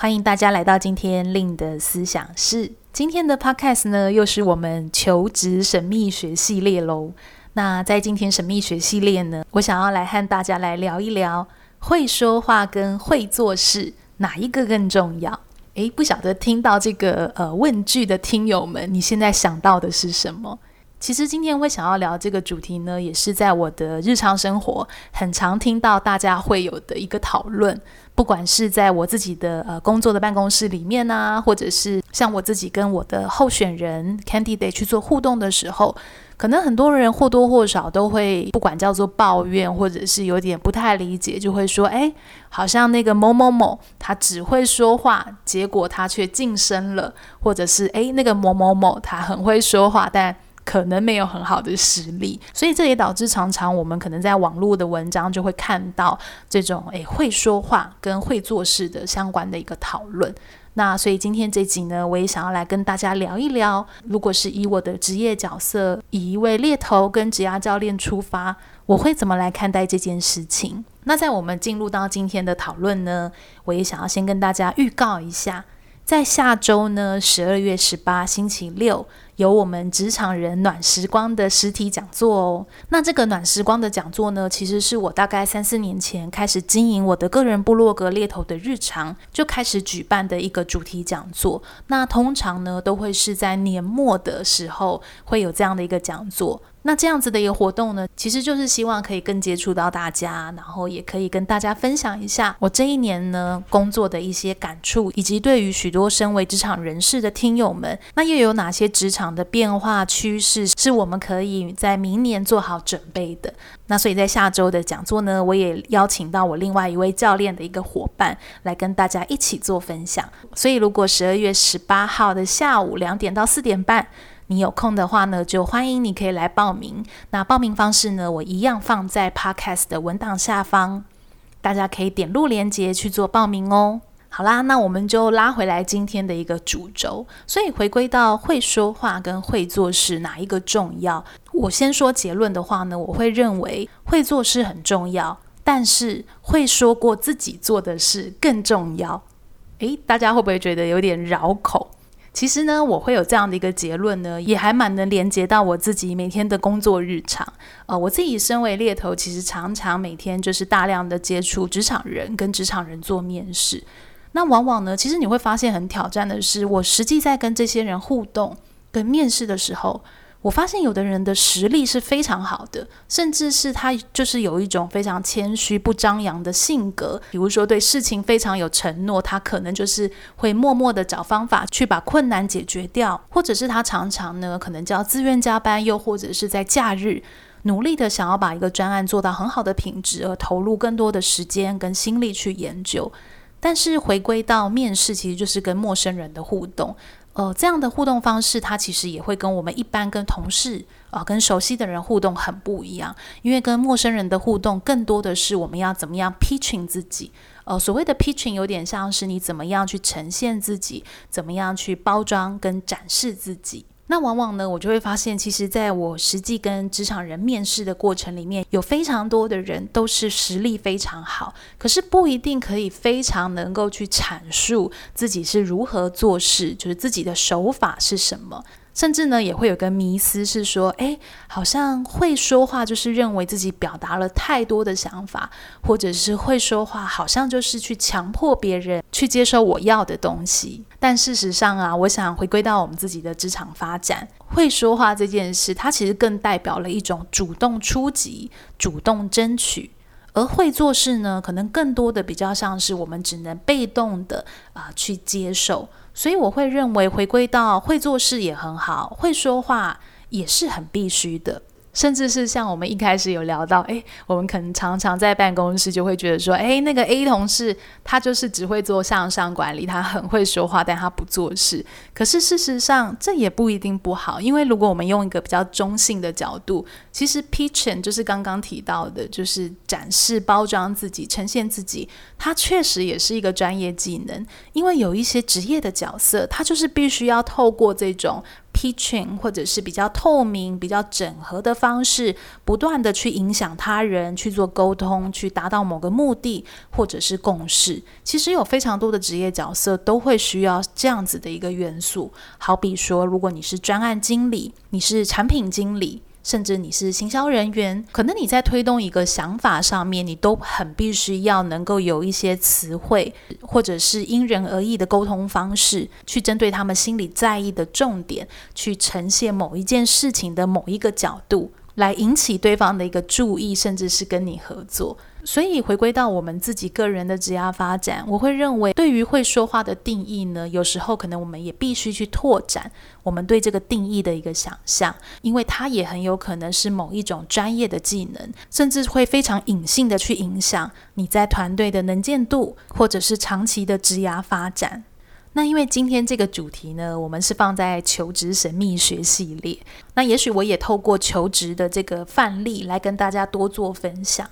欢迎大家来到今天令的思想室。今天的 Podcast 呢，又是我们求职神秘学系列喽。那在今天神秘学系列呢，我想要来和大家来聊一聊，会说话跟会做事哪一个更重要？诶，不晓得听到这个呃问句的听友们，你现在想到的是什么？其实今天会想要聊这个主题呢，也是在我的日常生活很常听到大家会有的一个讨论。不管是在我自己的呃工作的办公室里面呢、或者是像我自己跟我的候选人 candidate 去做互动的时候，可能很多人或多或少都会不管叫做抱怨，或者是有点不太理解，就会说，哎，好像那个某某某他只会说话，结果他却晋升了，或者是哎那个某某某他很会说话，但可能没有很好的实力，所以这也导致常常我们可能在网络的文章就会看到这种诶会说话跟会做事的相关的一个讨论。那所以今天这集呢，我也想要来跟大家聊一聊，如果是以我的职业角色，以一位猎头跟职涯教练出发，我会怎么来看待这件事情？那在我们进入到今天的讨论呢，我也想要先跟大家预告一下，在下周呢，十二月十八星期六。有我们职场人暖时光的实体讲座哦。那这个暖时光的讲座呢，其实是我大概三四年前开始经营我的个人部落格猎头的日常，就开始举办的一个主题讲座。那通常呢，都会是在年末的时候会有这样的一个讲座。那这样子的一个活动呢，其实就是希望可以更接触到大家，然后也可以跟大家分享一下我这一年呢工作的一些感触，以及对于许多身为职场人士的听友们，那又有哪些职场的变化趋势是我们可以在明年做好准备的？那所以在下周的讲座呢，我也邀请到我另外一位教练的一个伙伴来跟大家一起做分享。所以如果十二月十八号的下午两点到四点半，你有空的话呢，就欢迎你可以来报名。那报名方式呢，我一样放在 Podcast 的文档下方，大家可以点入链接去做报名哦。好啦，那我们就拉回来今天的一个主轴。所以回归到会说话跟会做事哪一个重要？我先说结论的话呢，我会认为会做事很重要，但是会说过自己做的事更重要。诶，大家会不会觉得有点绕口？其实呢，我会有这样的一个结论呢，也还蛮能连接到我自己每天的工作日常。呃，我自己身为猎头，其实常常每天就是大量的接触职场人，跟职场人做面试。那往往呢，其实你会发现很挑战的是，我实际在跟这些人互动、跟面试的时候。我发现有的人的实力是非常好的，甚至是他就是有一种非常谦虚、不张扬的性格。比如说对事情非常有承诺，他可能就是会默默的找方法去把困难解决掉，或者是他常常呢可能叫自愿加班，又或者是在假日努力的想要把一个专案做到很好的品质，而投入更多的时间跟心力去研究。但是回归到面试，其实就是跟陌生人的互动。呃，这样的互动方式，它其实也会跟我们一般跟同事啊、呃、跟熟悉的人互动很不一样。因为跟陌生人的互动，更多的是我们要怎么样 pitching 自己。呃，所谓的 pitching 有点像是你怎么样去呈现自己，怎么样去包装跟展示自己。那往往呢，我就会发现，其实在我实际跟职场人面试的过程里面，有非常多的人都是实力非常好，可是不一定可以非常能够去阐述自己是如何做事，就是自己的手法是什么。甚至呢，也会有个迷思是说，诶，好像会说话就是认为自己表达了太多的想法，或者是会说话好像就是去强迫别人去接受我要的东西。但事实上啊，我想回归到我们自己的职场发展，会说话这件事，它其实更代表了一种主动出击、主动争取，而会做事呢，可能更多的比较像是我们只能被动的啊、去接受。所以我会认为，回归到会做事也很好，会说话也是很必须的。甚至是像我们一开始有聊到，诶，我们可能常常在办公室就会觉得说，诶，那个 A 同事他就是只会做向上管理，他很会说话，但他不做事。可是事实上，这也不一定不好，因为如果我们用一个比较中性的角度，其实 pitching 就是刚刚提到的，就是展示、包装自己、呈现自己，它确实也是一个专业技能，因为有一些职业的角色，他就是必须要透过这种。Teaching 或者是比较透明、比较整合的方式，不断的去影响他人，去做沟通，去达到某个目的或者是共识。其实有非常多的职业角色都会需要这样子的一个元素。好比说，如果你是专案经理，你是产品经理。甚至你是行销人员，可能你在推动一个想法上面，你都很必须要能够有一些词汇，或者是因人而异的沟通方式，去针对他们心里在意的重点，去呈现某一件事情的某一个角度，来引起对方的一个注意，甚至是跟你合作。所以回归到我们自己个人的职业发展，我会认为对于会说话的定义呢，有时候可能我们也必须去拓展我们对这个定义的一个想象，因为它也很有可能是某一种专业的技能，甚至会非常隐性的去影响你在团队的能见度，或者是长期的职业发展。那因为今天这个主题呢，我们是放在求职神秘学系列，那也许我也透过求职的这个范例来跟大家多做分享。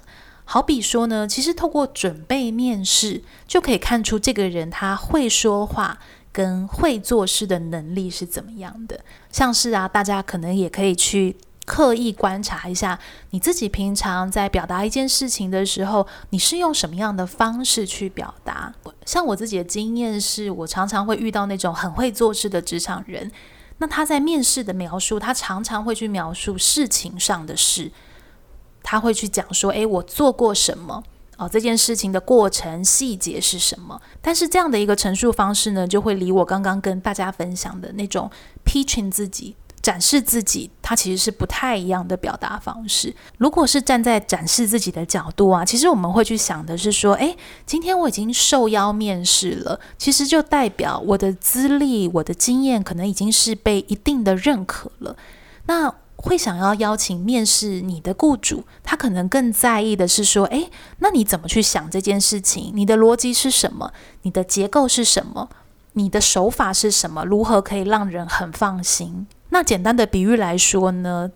好比说呢，其实透过准备面试，就可以看出这个人他会说话跟会做事的能力是怎么样的。像是啊，大家可能也可以去刻意观察一下，你自己平常在表达一件事情的时候，你是用什么样的方式去表达？像我自己的经验是，我常常会遇到那种很会做事的职场人，那他在面试的描述，他常常会去描述事情上的事。他会去讲说：“诶，我做过什么？哦，这件事情的过程细节是什么？”但是这样的一个陈述方式呢，就会离我刚刚跟大家分享的那种 pitching 自己、展示自己，它其实是不太一样的表达方式。如果是站在展示自己的角度啊，其实我们会去想的是说：“诶，今天我已经受邀面试了，其实就代表我的资历、我的经验可能已经是被一定的认可了。”那会想要邀请面试你的雇主，他可能更在意的是说，诶，那你怎么去想这件事情？你的逻辑是什么？你的结构是什么？你的手法是什么？如何可以让人很放心？那简单的比喻来说呢，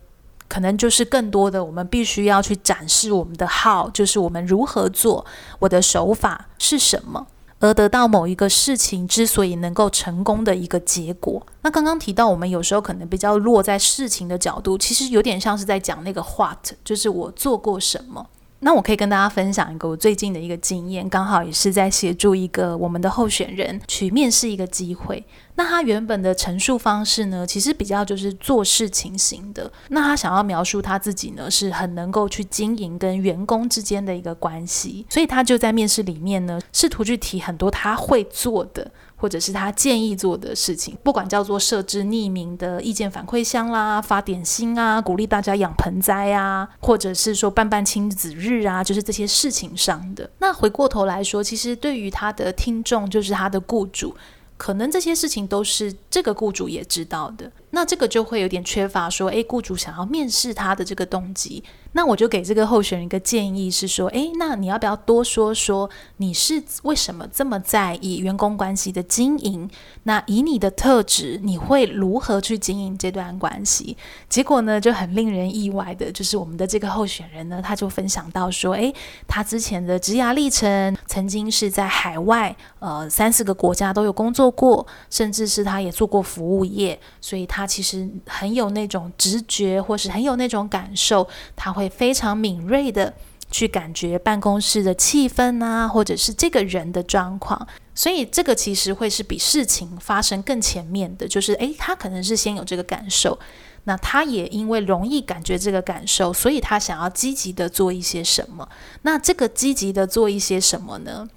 可能就是更多的，我们必须要去展示我们的号就是我们如何做，我的手法是什么。而得到某一个事情之所以能够成功的一个结果，那刚刚提到我们有时候可能比较落在事情的角度，其实有点像是在讲那个 what，就是我做过什么。那我可以跟大家分享一个我最近的一个经验，刚好也是在协助一个我们的候选人去面试一个机会。那他原本的陈述方式呢，其实比较就是做事情型的。那他想要描述他自己呢，是很能够去经营跟员工之间的一个关系，所以他就在面试里面呢，试图去提很多他会做的。或者是他建议做的事情，不管叫做设置匿名的意见反馈箱啦，发点心啊，鼓励大家养盆栽啊，或者是说办办亲子日啊，就是这些事情上的。那回过头来说，其实对于他的听众，就是他的雇主。可能这些事情都是这个雇主也知道的，那这个就会有点缺乏说，诶，雇主想要面试他的这个动机。那我就给这个候选人一个建议是说，诶，那你要不要多说说你是为什么这么在意员工关系的经营？那以你的特质，你会如何去经营这段关系？结果呢，就很令人意外的，就是我们的这个候选人呢，他就分享到说，诶，他之前的职涯历程，曾经是在海外，呃，三四个国家都有工作过，甚至是他也做过服务业，所以他他其实很有那种直觉，或是很有那种感受，他会。非常敏锐的去感觉办公室的气氛啊，或者是这个人的状况，所以这个其实会是比事情发生更前面的，就是诶，他可能是先有这个感受，那他也因为容易感觉这个感受，所以他想要积极的做一些什么。那这个积极的做一些什么呢？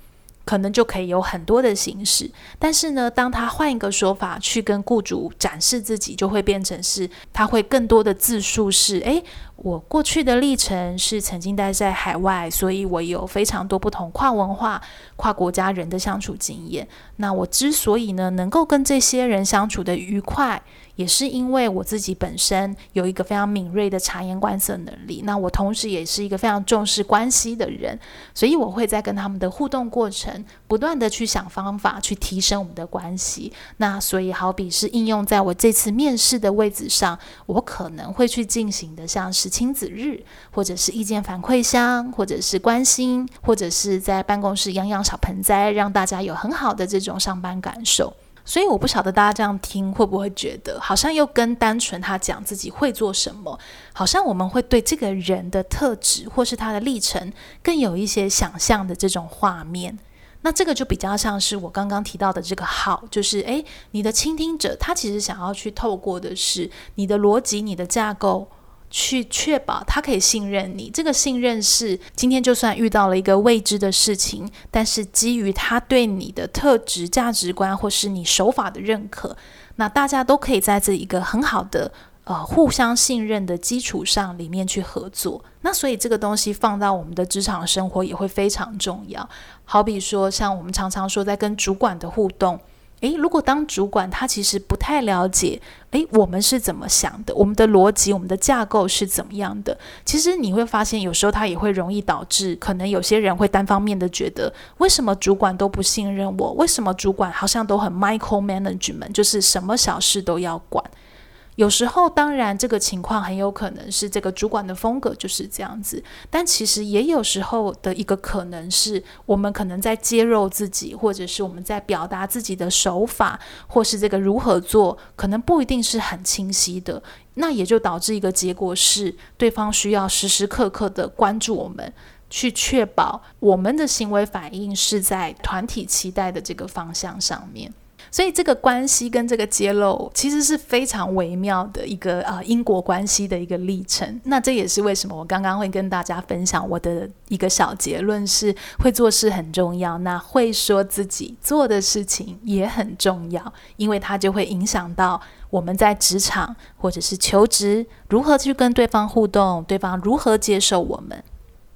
可能就可以有很多的形式，但是呢，当他换一个说法去跟雇主展示自己，就会变成是他会更多的自述是：诶，我过去的历程是曾经待在海外，所以我有非常多不同跨文化、跨国家人的相处经验。那我之所以呢能够跟这些人相处得愉快，也是因为我自己本身有一个非常敏锐的察言观色能力。那我同时也是一个非常重视关系的人，所以我会在跟他们的互动过程，不断的去想方法去提升我们的关系。那所以好比是应用在我这次面试的位置上，我可能会去进行的，像是亲子日，或者是意见反馈箱，或者是关心，或者是在办公室养养小盆栽，让大家有很好的这种上班感受。所以我不晓得大家这样听会不会觉得，好像又跟单纯他讲自己会做什么，好像我们会对这个人的特质或是他的历程更有一些想象的这种画面。那这个就比较像是我刚刚提到的这个好，就是诶，你的倾听者他其实想要去透过的是你的逻辑、你的架构。去确保他可以信任你，这个信任是今天就算遇到了一个未知的事情，但是基于他对你的特质、价值观或是你手法的认可，那大家都可以在这一个很好的呃互相信任的基础上里面去合作。那所以这个东西放到我们的职场生活也会非常重要。好比说，像我们常常说在跟主管的互动。诶，如果当主管，他其实不太了解，诶，我们是怎么想的，我们的逻辑、我们的架构是怎么样的？其实你会发现，有时候他也会容易导致，可能有些人会单方面的觉得，为什么主管都不信任我？为什么主管好像都很 micro management，就是什么小事都要管？有时候，当然，这个情况很有可能是这个主管的风格就是这样子，但其实也有时候的一个可能是我们可能在揭露自己，或者是我们在表达自己的手法，或是这个如何做，可能不一定是很清晰的。那也就导致一个结果是，对方需要时时刻刻的关注我们，去确保我们的行为反应是在团体期待的这个方向上面。所以这个关系跟这个揭露其实是非常微妙的一个呃因果关系的一个历程。那这也是为什么我刚刚会跟大家分享我的一个小结论是：会做事很重要，那会说自己做的事情也很重要，因为它就会影响到我们在职场或者是求职如何去跟对方互动，对方如何接受我们。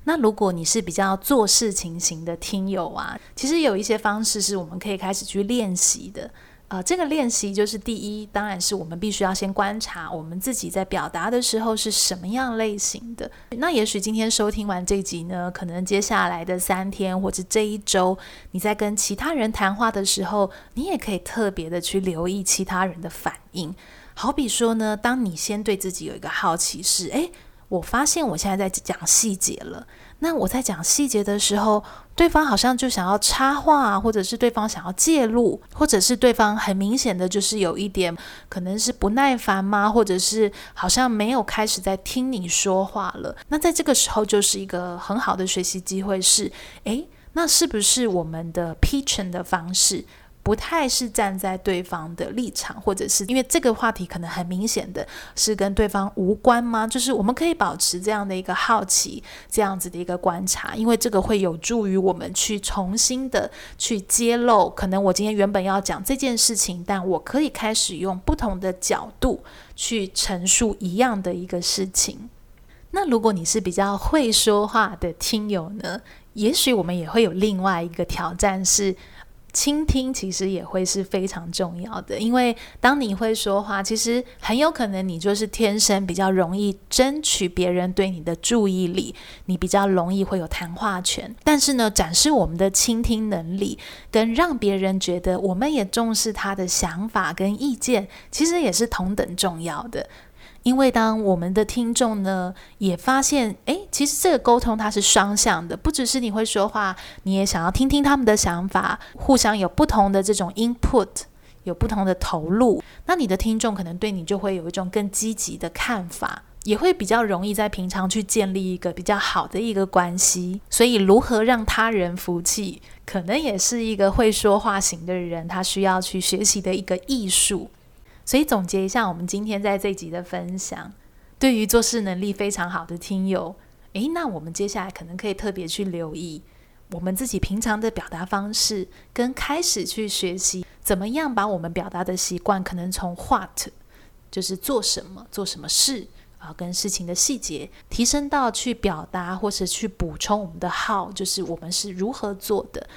那如果你是比较做事情型的听友啊，其实有一些方式是我们可以开始去练习的。呃，这个练习就是第一，当然是我们必须要先观察我们自己在表达的时候是什么样类型的。那也许今天收听完这集呢，可能接下来的三天或者这一周，你在跟其他人谈话的时候，你也可以特别的去留意其他人的反应。好比说呢，当你先对自己有一个好奇是，诶。我发现我现在在讲细节了。那我在讲细节的时候，对方好像就想要插话，或者是对方想要介入，或者是对方很明显的就是有一点可能是不耐烦吗？或者是好像没有开始在听你说话了。那在这个时候就是一个很好的学习机会，是诶，那是不是我们的 pitching 的方式？不太是站在对方的立场，或者是因为这个话题可能很明显的是跟对方无关吗？就是我们可以保持这样的一个好奇，这样子的一个观察，因为这个会有助于我们去重新的去揭露。可能我今天原本要讲这件事情，但我可以开始用不同的角度去陈述一样的一个事情。那如果你是比较会说话的听友呢，也许我们也会有另外一个挑战是。倾听其实也会是非常重要的，因为当你会说话，其实很有可能你就是天生比较容易争取别人对你的注意力，你比较容易会有谈话权。但是呢，展示我们的倾听能力，跟让别人觉得我们也重视他的想法跟意见，其实也是同等重要的。因为当我们的听众呢，也发现，诶，其实这个沟通它是双向的，不只是你会说话，你也想要听听他们的想法，互相有不同的这种 input，有不同的投入，那你的听众可能对你就会有一种更积极的看法，也会比较容易在平常去建立一个比较好的一个关系。所以，如何让他人服气，可能也是一个会说话型的人他需要去学习的一个艺术。所以总结一下，我们今天在这集的分享，对于做事能力非常好的听友，诶，那我们接下来可能可以特别去留意我们自己平常的表达方式，跟开始去学习怎么样把我们表达的习惯，可能从 what 就是做什么、做什么事啊，跟事情的细节，提升到去表达或是去补充我们的 how，就是我们是如何做的。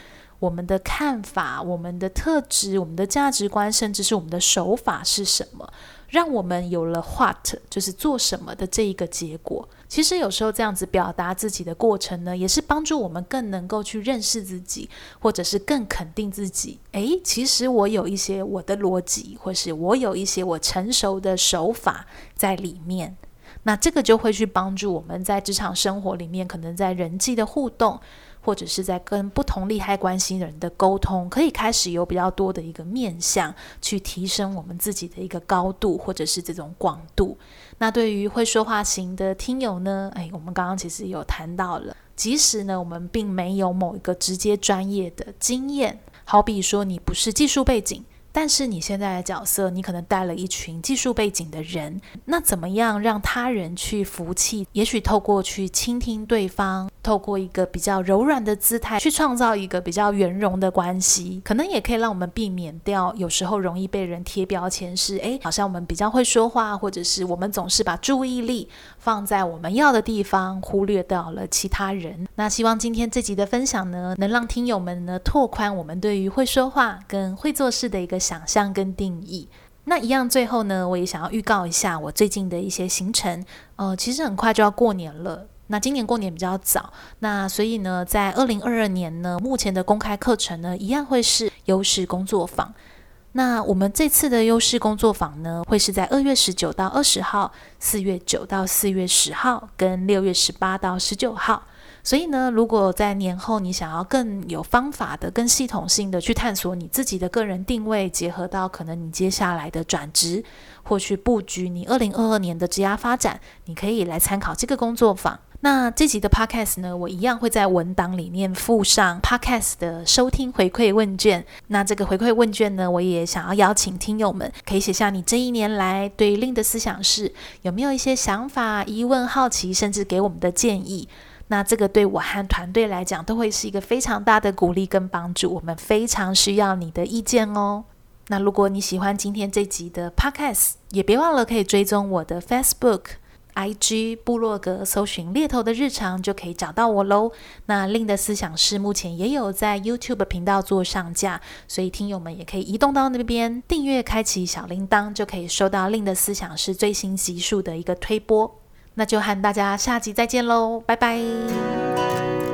我们的看法、我们的特质、我们的价值观，甚至是我们的手法是什么，让我们有了 what，就是做什么的这一个结果。其实有时候这样子表达自己的过程呢，也是帮助我们更能够去认识自己，或者是更肯定自己。诶，其实我有一些我的逻辑，或是我有一些我成熟的手法在里面。那这个就会去帮助我们在职场生活里面，可能在人际的互动，或者是在跟不同利害关系人的沟通，可以开始有比较多的一个面向，去提升我们自己的一个高度，或者是这种广度。那对于会说话型的听友呢，哎，我们刚刚其实有谈到了，即使呢我们并没有某一个直接专业的经验，好比说你不是技术背景。但是你现在的角色，你可能带了一群技术背景的人，那怎么样让他人去服气？也许透过去倾听对方，透过一个比较柔软的姿态，去创造一个比较圆融的关系，可能也可以让我们避免掉有时候容易被人贴标签是，哎，好像我们比较会说话，或者是我们总是把注意力放在我们要的地方，忽略掉了其他人。那希望今天这集的分享呢，能让听友们呢拓宽我们对于会说话跟会做事的一个想象跟定义，那一样最后呢，我也想要预告一下我最近的一些行程。呃，其实很快就要过年了，那今年过年比较早，那所以呢，在二零二二年呢，目前的公开课程呢，一样会是优势工作坊。那我们这次的优势工作坊呢，会是在二月十九到二十号，四月九到四月十号，跟六月十八到十九号。所以呢，如果在年后你想要更有方法的、更系统性的去探索你自己的个人定位，结合到可能你接下来的转职，或去布局你二零二二年的职涯发展，你可以来参考这个工作坊。那这集的 Podcast 呢，我一样会在文档里面附上 Podcast 的收听回馈问卷。那这个回馈问卷呢，我也想要邀请听友们可以写下你这一年来对 Lin 的思想是有没有一些想法、疑问、好奇，甚至给我们的建议。那这个对我和团队来讲都会是一个非常大的鼓励跟帮助，我们非常需要你的意见哦。那如果你喜欢今天这集的 Podcast，也别忘了可以追踪我的 Facebook、IG、部落格，搜寻猎头的日常就可以找到我喽。那令的思想室目前也有在 YouTube 频道做上架，所以听友们也可以移动到那边订阅，开启小铃铛，就可以收到令的思想室最新集数的一个推播。那就和大家下集再见喽，拜拜。